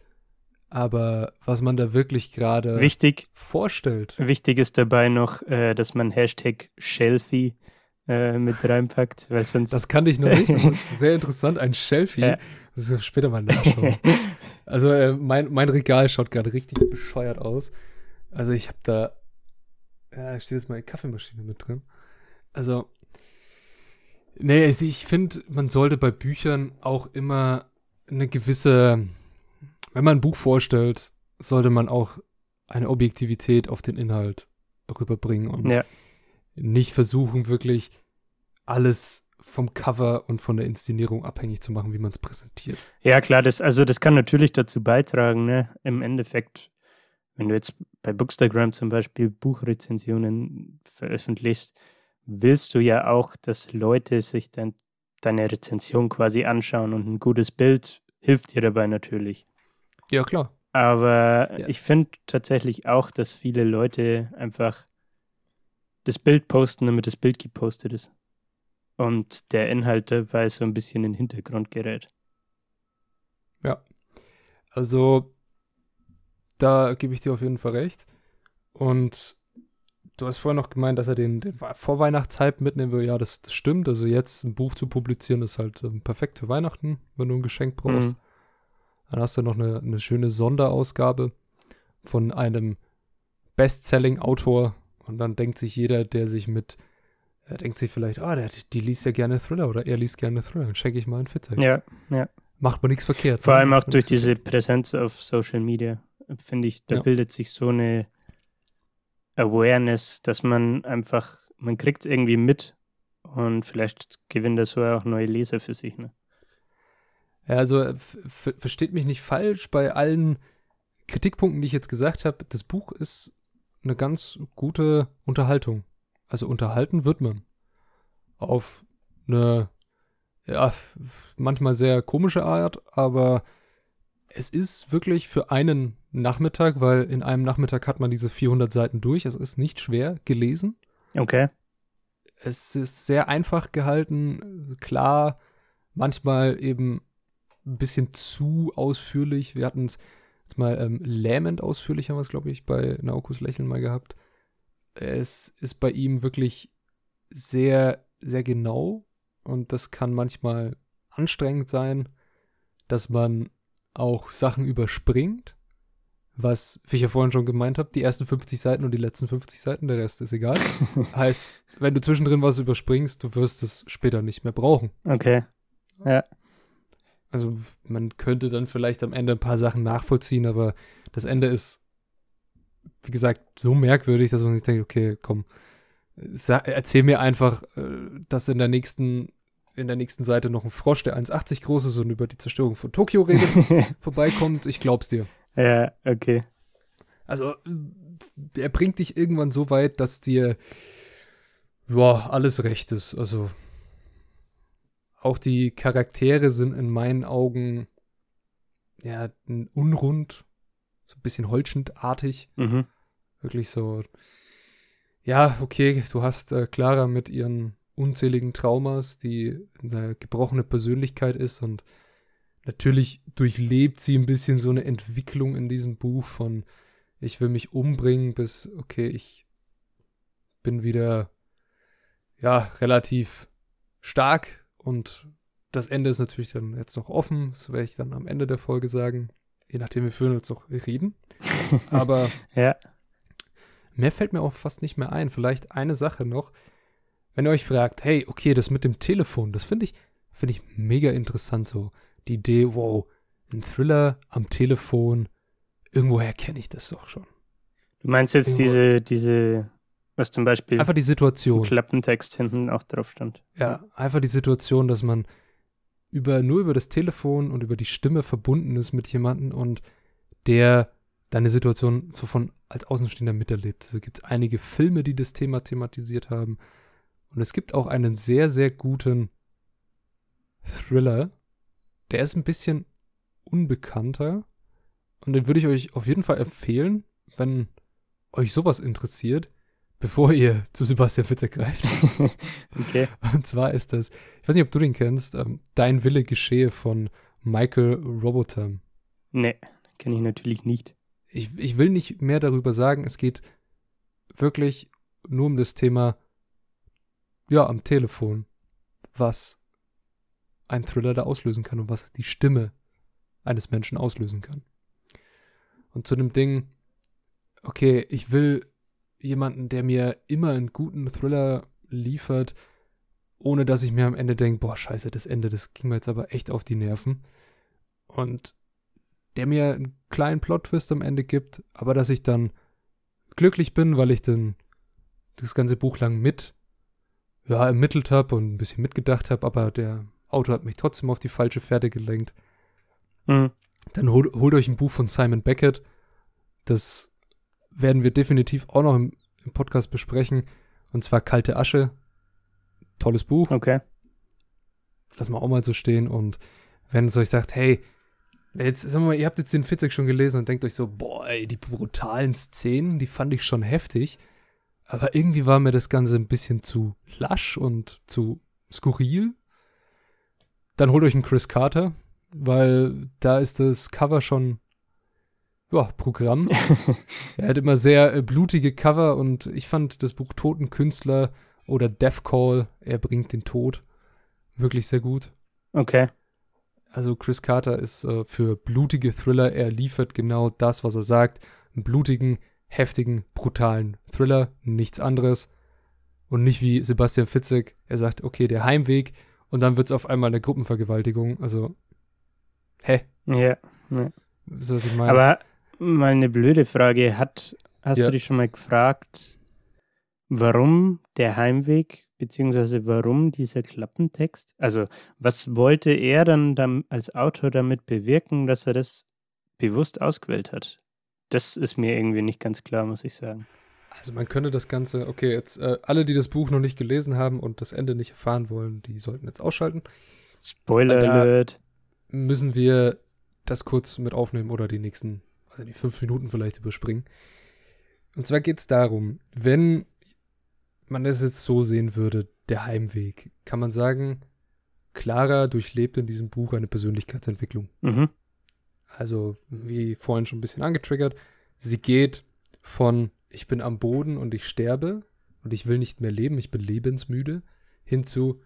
aber was man da wirklich gerade vorstellt. Wichtig ist dabei noch, äh, dass man Hashtag Shelfie äh, mit reinpackt, weil sonst. Das kann ich noch nicht. Das ist sehr interessant, ein Shelfie. Ja. Das ist später mal nachschauen. also äh, mein, mein Regal schaut gerade richtig bescheuert aus. Also ich habe da, ja, steht jetzt mal eine Kaffeemaschine mit drin. Also Nee, also ich finde, man sollte bei Büchern auch immer eine gewisse, wenn man ein Buch vorstellt, sollte man auch eine Objektivität auf den Inhalt rüberbringen und ja. nicht versuchen, wirklich alles vom Cover und von der Inszenierung abhängig zu machen, wie man es präsentiert. Ja, klar, das, also das kann natürlich dazu beitragen, ne? Im Endeffekt, wenn du jetzt bei Bookstagram zum Beispiel Buchrezensionen veröffentlichst, willst du ja auch, dass Leute sich dann deine Rezension quasi anschauen und ein gutes Bild hilft dir dabei natürlich. Ja, klar. Aber ja. ich finde tatsächlich auch, dass viele Leute einfach das Bild posten, damit das Bild gepostet ist. Und der Inhalt dabei so ein bisschen in den Hintergrund gerät. Ja. Also, da gebe ich dir auf jeden Fall recht. Und du hast vorher noch gemeint, dass er den, den Vorweihnachtshype mitnehmen will. Ja, das, das, stimmt. Also jetzt ein Buch zu publizieren ist halt ähm, perfekt für Weihnachten, wenn du ein Geschenk brauchst. Mhm. Dann hast du noch eine, eine schöne Sonderausgabe von einem Bestselling-Autor. Und dann denkt sich jeder, der sich mit, er denkt sich vielleicht, ah, der, die liest ja gerne Thriller oder er liest gerne Thriller. Dann schenke ich mal einen Fitzek. Ja, ja. Macht man nichts verkehrt. Vor ne? allem auch durch diese Präsenz auf Social Media, finde ich, da ja. bildet sich so eine Awareness, dass man einfach, man kriegt es irgendwie mit und vielleicht gewinnt er so auch neue Leser für sich. Ne? Ja, also versteht mich nicht falsch bei allen Kritikpunkten, die ich jetzt gesagt habe. Das Buch ist eine ganz gute Unterhaltung. Also unterhalten wird man. Auf eine, ja, manchmal sehr komische Art, aber es ist wirklich für einen Nachmittag, weil in einem Nachmittag hat man diese 400 Seiten durch. Es ist nicht schwer gelesen. Okay. Es ist sehr einfach gehalten, klar, manchmal eben ein bisschen zu ausführlich. Wir hatten es jetzt mal ähm, lähmend ausführlich, haben wir es, glaube ich, bei Naokus Lächeln mal gehabt. Es ist bei ihm wirklich sehr, sehr genau und das kann manchmal anstrengend sein, dass man auch Sachen überspringt, was, wie ich ja vorhin schon gemeint habe, die ersten 50 Seiten und die letzten 50 Seiten, der Rest ist egal. heißt, wenn du zwischendrin was überspringst, du wirst es später nicht mehr brauchen. Okay. Ja. Also man könnte dann vielleicht am Ende ein paar Sachen nachvollziehen, aber das Ende ist, wie gesagt, so merkwürdig, dass man sich denkt, okay, komm, erzähl mir einfach, äh, dass in der nächsten in der nächsten Seite noch ein Frosch, der 1,80 groß ist und über die Zerstörung von Tokio redet, vorbeikommt. Ich glaub's dir. Ja, okay. Also, er bringt dich irgendwann so weit, dass dir ja, alles recht ist. Also, auch die Charaktere sind in meinen Augen ja unrund, so ein bisschen holzschnittartig. Mhm. Wirklich so. Ja, okay, du hast äh, Clara mit ihren unzähligen Traumas, die eine gebrochene Persönlichkeit ist und natürlich durchlebt sie ein bisschen so eine Entwicklung in diesem Buch von ich will mich umbringen bis okay, ich bin wieder ja, relativ stark und das Ende ist natürlich dann jetzt noch offen, das werde ich dann am Ende der Folge sagen, je nachdem wir führen jetzt noch reden. Aber ja. mehr fällt mir auch fast nicht mehr ein. Vielleicht eine Sache noch, wenn ihr euch fragt, hey, okay, das mit dem Telefon, das finde ich, finde ich mega interessant so. Die Idee, wow, ein Thriller am Telefon, irgendwoher kenne ich das doch schon. Du meinst jetzt Irgendwo diese, diese, was zum Beispiel einfach die Situation. Klappentext hinten auch drauf stand. Ja, einfach die Situation, dass man über, nur über das Telefon und über die Stimme verbunden ist mit jemandem und der deine Situation so von als Außenstehender miterlebt. Also gibt es einige Filme, die das Thema thematisiert haben. Und es gibt auch einen sehr, sehr guten Thriller. Der ist ein bisschen unbekannter. Und den würde ich euch auf jeden Fall empfehlen, wenn euch sowas interessiert, bevor ihr zu Sebastian Fitzek greift. okay. Und zwar ist das, ich weiß nicht, ob du den kennst, ähm, Dein Wille geschehe von Michael Robotham. Nee, kenne ich natürlich nicht. Ich, ich will nicht mehr darüber sagen. Es geht wirklich nur um das Thema, ja, am Telefon, was ein Thriller da auslösen kann und was die Stimme eines Menschen auslösen kann. Und zu dem Ding, okay, ich will jemanden, der mir immer einen guten Thriller liefert, ohne dass ich mir am Ende denke, boah, scheiße, das Ende, das ging mir jetzt aber echt auf die Nerven. Und der mir einen kleinen Plot-Twist am Ende gibt, aber dass ich dann glücklich bin, weil ich dann das ganze Buch lang mit ja, ermittelt habe und ein bisschen mitgedacht habe, aber der Autor hat mich trotzdem auf die falsche Pferde gelenkt. Mhm. Dann hol, holt euch ein Buch von Simon Beckett. Das werden wir definitiv auch noch im, im Podcast besprechen. Und zwar Kalte Asche. Tolles Buch. Okay. Lass mal auch mal so stehen. Und wenn es euch sagt, hey, jetzt, sagen wir mal, ihr habt jetzt den Fitzek schon gelesen und denkt euch so, boah, ey, die brutalen Szenen, die fand ich schon heftig. Aber irgendwie war mir das Ganze ein bisschen zu lasch und zu skurril. Dann holt euch einen Chris Carter, weil da ist das Cover schon ja, Programm. er hat immer sehr äh, blutige Cover und ich fand das Buch Totenkünstler oder Death Call, er bringt den Tod, wirklich sehr gut. Okay. Also Chris Carter ist äh, für blutige Thriller, er liefert genau das, was er sagt. Einen blutigen, heftigen, brutalen Thriller, nichts anderes. Und nicht wie Sebastian Fitzek, er sagt, okay, der Heimweg und dann wird es auf einmal eine Gruppenvergewaltigung. Also, hä? Ja, ja. So, was ich meine. Aber mal eine blöde Frage. Hat, hast ja. du dich schon mal gefragt, warum der Heimweg, beziehungsweise warum dieser Klappentext? Also, was wollte er dann, dann als Autor damit bewirken, dass er das bewusst ausgewählt hat? Das ist mir irgendwie nicht ganz klar, muss ich sagen. Also man könnte das Ganze, okay, jetzt äh, alle, die das Buch noch nicht gelesen haben und das Ende nicht erfahren wollen, die sollten jetzt ausschalten. Spoiler Alert. Müssen wir das kurz mit aufnehmen oder die nächsten, also die fünf Minuten vielleicht überspringen. Und zwar geht es darum, wenn man es jetzt so sehen würde, der Heimweg, kann man sagen, Clara durchlebt in diesem Buch eine Persönlichkeitsentwicklung. Mhm. Also, wie vorhin schon ein bisschen angetriggert, sie geht von ich bin am Boden und ich sterbe und ich will nicht mehr leben, ich bin lebensmüde, hinzu,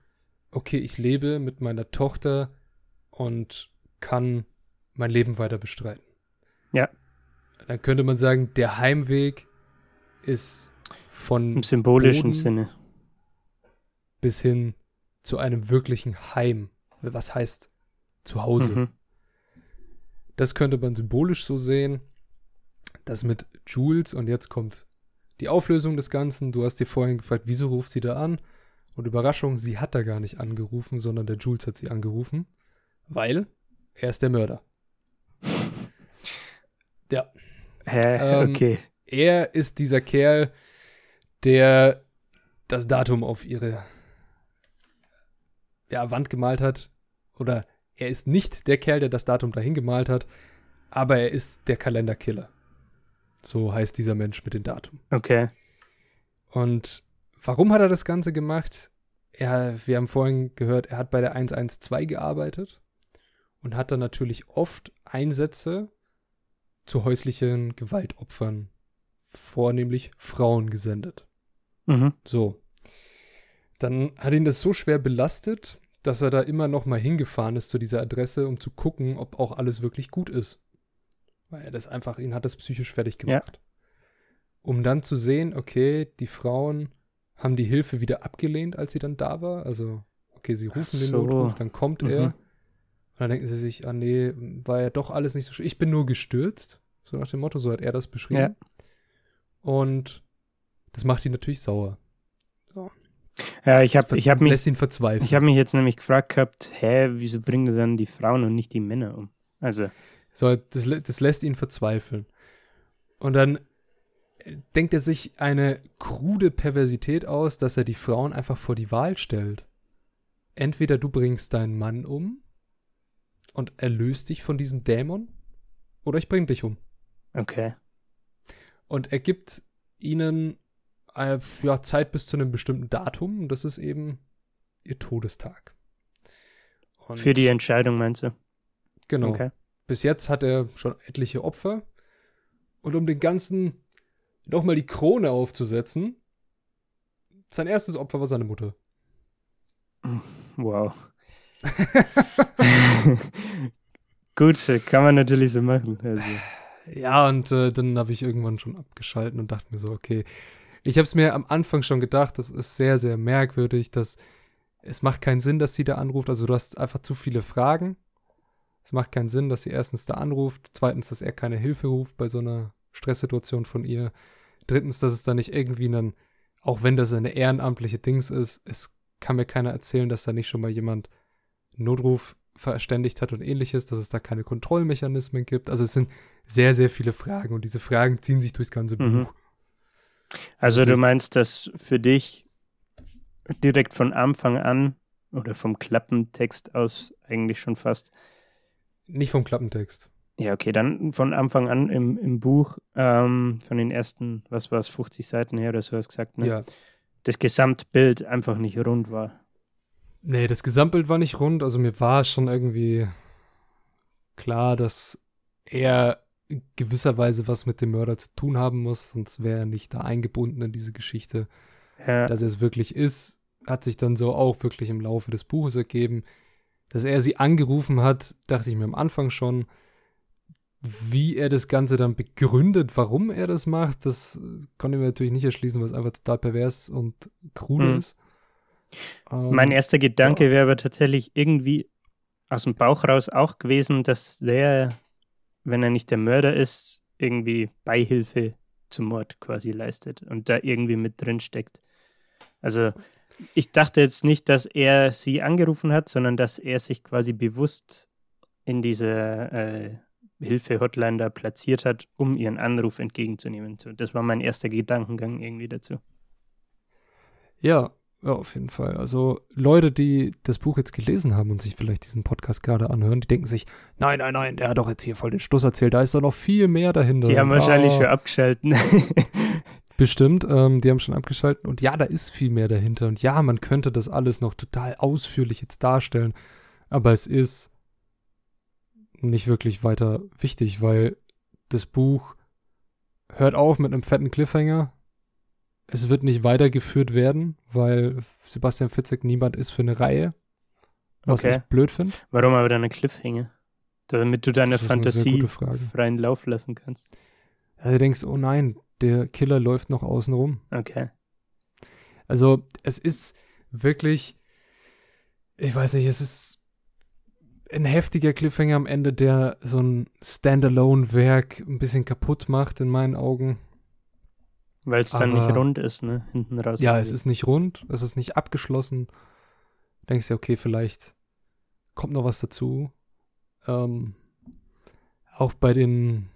okay, ich lebe mit meiner Tochter und kann mein Leben weiter bestreiten. Ja. Dann könnte man sagen, der Heimweg ist von im symbolischen Boden Sinne bis hin zu einem wirklichen Heim. Was heißt zu Hause? Mhm. Das könnte man symbolisch so sehen. Das mit Jules und jetzt kommt die Auflösung des Ganzen. Du hast dir vorhin gefragt, wieso ruft sie da an? Und Überraschung, sie hat da gar nicht angerufen, sondern der Jules hat sie angerufen, weil er ist der Mörder. ja. Hä? Ähm, okay. Er ist dieser Kerl, der das Datum auf ihre ja, Wand gemalt hat. Oder er ist nicht der Kerl, der das Datum dahin gemalt hat, aber er ist der Kalenderkiller. So heißt dieser Mensch mit dem Datum. Okay. Und warum hat er das Ganze gemacht? Er, wir haben vorhin gehört, er hat bei der 112 gearbeitet und hat dann natürlich oft Einsätze zu häuslichen Gewaltopfern, vornehmlich Frauen, gesendet. Mhm. So. Dann hat ihn das so schwer belastet, dass er da immer noch mal hingefahren ist zu dieser Adresse, um zu gucken, ob auch alles wirklich gut ist. Weil er das einfach, ihn hat das psychisch fertig gemacht. Ja. Um dann zu sehen, okay, die Frauen haben die Hilfe wieder abgelehnt, als sie dann da war. Also, okay, sie rufen so. den Notruf, dann kommt mhm. er. Und dann denken sie sich, ah nee, war ja doch alles nicht so schön. Ich bin nur gestürzt. So nach dem Motto, so hat er das beschrieben. Ja. Und das macht ihn natürlich sauer. Ja, ich habe ich hab mich. Lässt ihn verzweifeln. Ich habe mich jetzt nämlich gefragt gehabt, hä, wieso bringen das dann die Frauen und nicht die Männer um? Also. So, das, das lässt ihn verzweifeln. Und dann denkt er sich eine krude Perversität aus, dass er die Frauen einfach vor die Wahl stellt. Entweder du bringst deinen Mann um und erlöst dich von diesem Dämon, oder ich bring dich um. Okay. Und er gibt ihnen äh, ja, Zeit bis zu einem bestimmten Datum, und das ist eben ihr Todestag. Und Für die Entscheidung, meinst du? Genau. Okay. Bis jetzt hat er schon etliche Opfer. Und um den ganzen nochmal die Krone aufzusetzen, sein erstes Opfer war seine Mutter. Wow. Gut, kann man natürlich so machen. Also. Ja, und äh, dann habe ich irgendwann schon abgeschalten und dachte mir so, okay, ich habe es mir am Anfang schon gedacht, das ist sehr, sehr merkwürdig, dass es macht keinen Sinn, dass sie da anruft. Also du hast einfach zu viele Fragen. Es macht keinen Sinn, dass sie erstens da anruft, zweitens, dass er keine Hilfe ruft bei so einer Stresssituation von ihr. Drittens, dass es da nicht irgendwie einen, auch wenn das eine ehrenamtliche Dings ist, es kann mir keiner erzählen, dass da nicht schon mal jemand Notruf verständigt hat und ähnliches, dass es da keine Kontrollmechanismen gibt. Also es sind sehr, sehr viele Fragen und diese Fragen ziehen sich durchs ganze mhm. Buch. Also du meinst, dass für dich direkt von Anfang an oder vom Klappentext aus eigentlich schon fast. Nicht vom Klappentext. Ja, okay, dann von Anfang an im, im Buch, ähm, von den ersten, was war es, 50 Seiten her oder so hast du gesagt, ne? Ja. Das Gesamtbild einfach nicht rund war. Nee, das Gesamtbild war nicht rund. Also mir war schon irgendwie klar, dass er gewisserweise was mit dem Mörder zu tun haben muss, sonst wäre er nicht da eingebunden in diese Geschichte. Ja. Dass er es wirklich ist, hat sich dann so auch wirklich im Laufe des Buches ergeben. Dass er sie angerufen hat, dachte ich mir am Anfang schon wie er das Ganze dann begründet, warum er das macht, das konnte ich mir natürlich nicht erschließen, was einfach total pervers und krude mhm. ist. Ähm, mein erster Gedanke ja. wäre aber tatsächlich irgendwie aus dem Bauch raus auch gewesen, dass der, wenn er nicht der Mörder ist, irgendwie Beihilfe zum Mord quasi leistet und da irgendwie mit drin steckt. Also ich dachte jetzt nicht, dass er sie angerufen hat, sondern dass er sich quasi bewusst in diese äh, Hilfe-Hotline da platziert hat, um ihren Anruf entgegenzunehmen. Das war mein erster Gedankengang irgendwie dazu. Ja, ja, auf jeden Fall. Also Leute, die das Buch jetzt gelesen haben und sich vielleicht diesen Podcast gerade anhören, die denken sich, nein, nein, nein, der hat doch jetzt hier voll den Schluss erzählt, da ist doch noch viel mehr dahinter. Die haben wahrscheinlich schon abgeschalten. Bestimmt, ähm, die haben schon abgeschalten und ja, da ist viel mehr dahinter und ja, man könnte das alles noch total ausführlich jetzt darstellen, aber es ist nicht wirklich weiter wichtig, weil das Buch hört auf mit einem fetten Cliffhanger. Es wird nicht weitergeführt werden, weil Sebastian Fitzek niemand ist für eine Reihe. Was okay. ich blöd finde. Warum aber dann ein Cliffhanger? Damit du deine Fantasie freien Lauf lassen kannst. Ja, du denkst, oh nein, der Killer läuft noch außen rum. Okay. Also, es ist wirklich, ich weiß nicht, es ist ein heftiger Cliffhanger am Ende, der so ein Standalone-Werk ein bisschen kaputt macht in meinen Augen. Weil es dann nicht rund ist, ne? Hinten raus. Ja, es ist nicht rund, es ist nicht abgeschlossen. Denkst du, okay, vielleicht kommt noch was dazu. Ähm, auch bei den,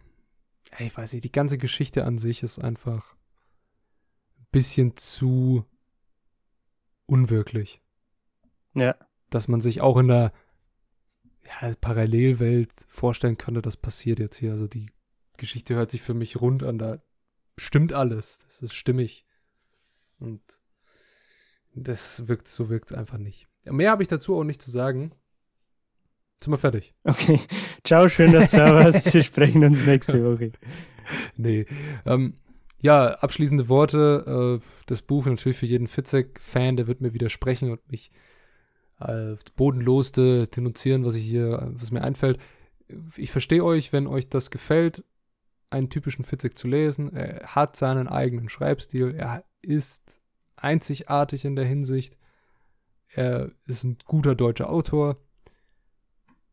ich weiß nicht, die ganze Geschichte an sich ist einfach ein bisschen zu unwirklich. Ja. Dass man sich auch in der ja, Parallelwelt vorstellen könnte, das passiert jetzt hier. Also die Geschichte hört sich für mich rund an, da stimmt alles, das ist stimmig. Und das wirkt, so wirkt es einfach nicht. Mehr habe ich dazu auch nicht zu sagen. Sind wir fertig. Okay. Ciao, schön, dass du da warst. Wir sprechen uns nächste Woche. nee. Ähm, ja, abschließende Worte. Äh, das Buch natürlich für jeden Fitzek-Fan, der wird mir widersprechen und mich äh, bodenlosste denunzieren, was ich hier, was mir einfällt. Ich verstehe euch, wenn euch das gefällt, einen typischen Fitzek zu lesen. Er hat seinen eigenen Schreibstil. Er ist einzigartig in der Hinsicht. Er ist ein guter deutscher Autor.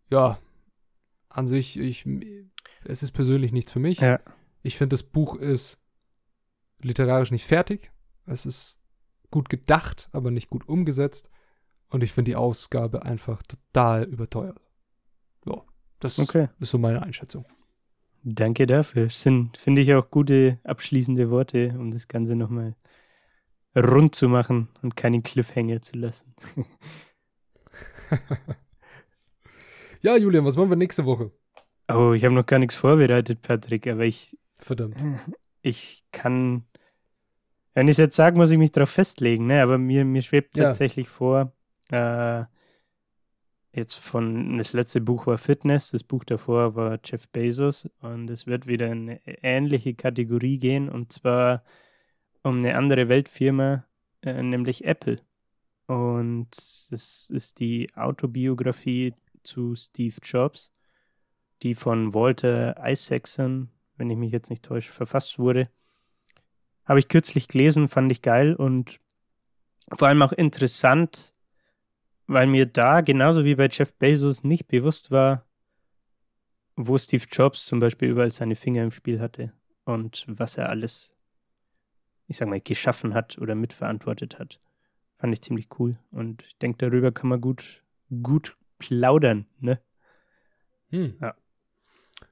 Ja, an sich, ich, es ist persönlich nichts für mich. Ja. Ich finde, das Buch ist literarisch nicht fertig. Es ist gut gedacht, aber nicht gut umgesetzt. Und ich finde die Ausgabe einfach total überteuert. Ja, das okay. ist so meine Einschätzung. Danke dafür. Sind, finde ich, auch gute abschließende Worte, um das Ganze nochmal rund zu machen und keinen Cliffhanger zu lassen. ja, Julian, was machen wir nächste Woche? Oh, ich habe noch gar nichts vorbereitet, Patrick, aber ich. Verdammt. Ich kann. Wenn ich es jetzt sage, muss ich mich darauf festlegen, ne? Aber mir, mir schwebt ja. tatsächlich vor, äh, jetzt von, das letzte Buch war Fitness, das Buch davor war Jeff Bezos und es wird wieder in eine ähnliche Kategorie gehen und zwar um eine andere Weltfirma, äh, nämlich Apple. Und es ist die Autobiografie zu Steve Jobs, die von Walter Isaacson, wenn ich mich jetzt nicht täusche, verfasst wurde. Habe ich kürzlich gelesen, fand ich geil und vor allem auch interessant, weil mir da, genauso wie bei Jeff Bezos, nicht bewusst war, wo Steve Jobs zum Beispiel überall seine Finger im Spiel hatte und was er alles, ich sag mal, geschaffen hat oder mitverantwortet hat. Fand ich ziemlich cool. Und ich denke, darüber kann man gut, gut plaudern, ne? Hm. Ja.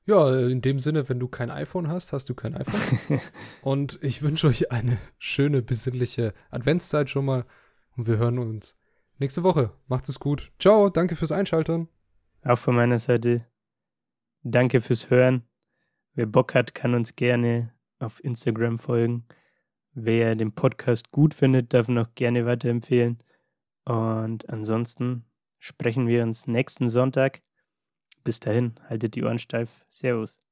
Ja, in dem Sinne, wenn du kein iPhone hast, hast du kein iPhone. und ich wünsche euch eine schöne, besinnliche Adventszeit schon mal. Und wir hören uns nächste Woche. Macht es gut. Ciao, danke fürs Einschalten. Auch von meiner Seite. Danke fürs Hören. Wer Bock hat, kann uns gerne auf Instagram folgen. Wer den Podcast gut findet, darf ihn auch gerne weiterempfehlen. Und ansonsten sprechen wir uns nächsten Sonntag. Bis dahin, haltet die Ohren steif. Servus.